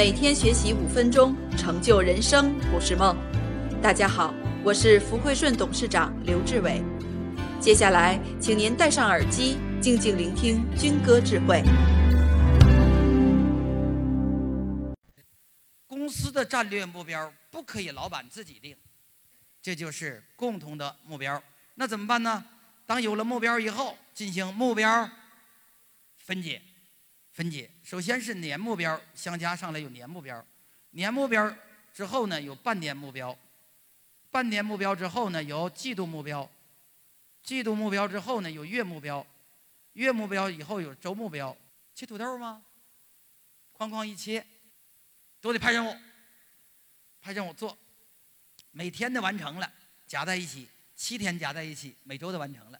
每天学习五分钟，成就人生不是梦。大家好，我是福汇顺董事长刘志伟。接下来，请您戴上耳机，静静聆听军歌智慧。公司的战略目标不可以老板自己定，这就是共同的目标。那怎么办呢？当有了目标以后，进行目标分解。分解，首先是年目标，相加上来有年目标，年目标之后呢有半年目标，半年目标之后呢有季度目标，季度目标之后呢有月目标，月目标以后有周目标。切土豆吗？哐哐一切，都得派任务，派任务做，每天的完成了，加在一起，七天加在一起，每周都完成了，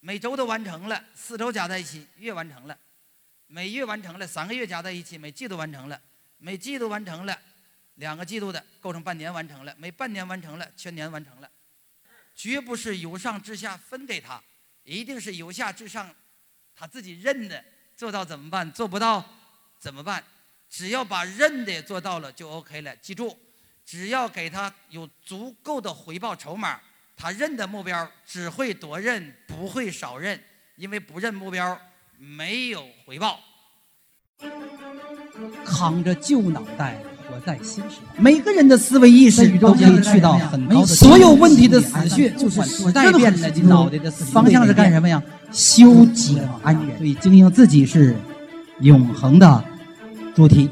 每周都完成了，四周加在一起，月完成了。每月完成了，三个月加在一起；每季度完成了，每季度完成了，两个季度的构成半年完成了；每半年完成了，全年完成了。绝不是由上至下分给他，一定是由下至上，他自己认的做到怎么办？做不到怎么办？只要把认的做到了就 OK 了。记住，只要给他有足够的回报筹码，他认的目标只会多认，不会少认，因为不认目标。没有回报，扛着旧脑袋活在新时代。每个人的思维意识都可以去到很高的。所有问题的死穴就是时代变了，脑袋的方向是干什么呀？修己安人。所以经营自己是永恒的主题。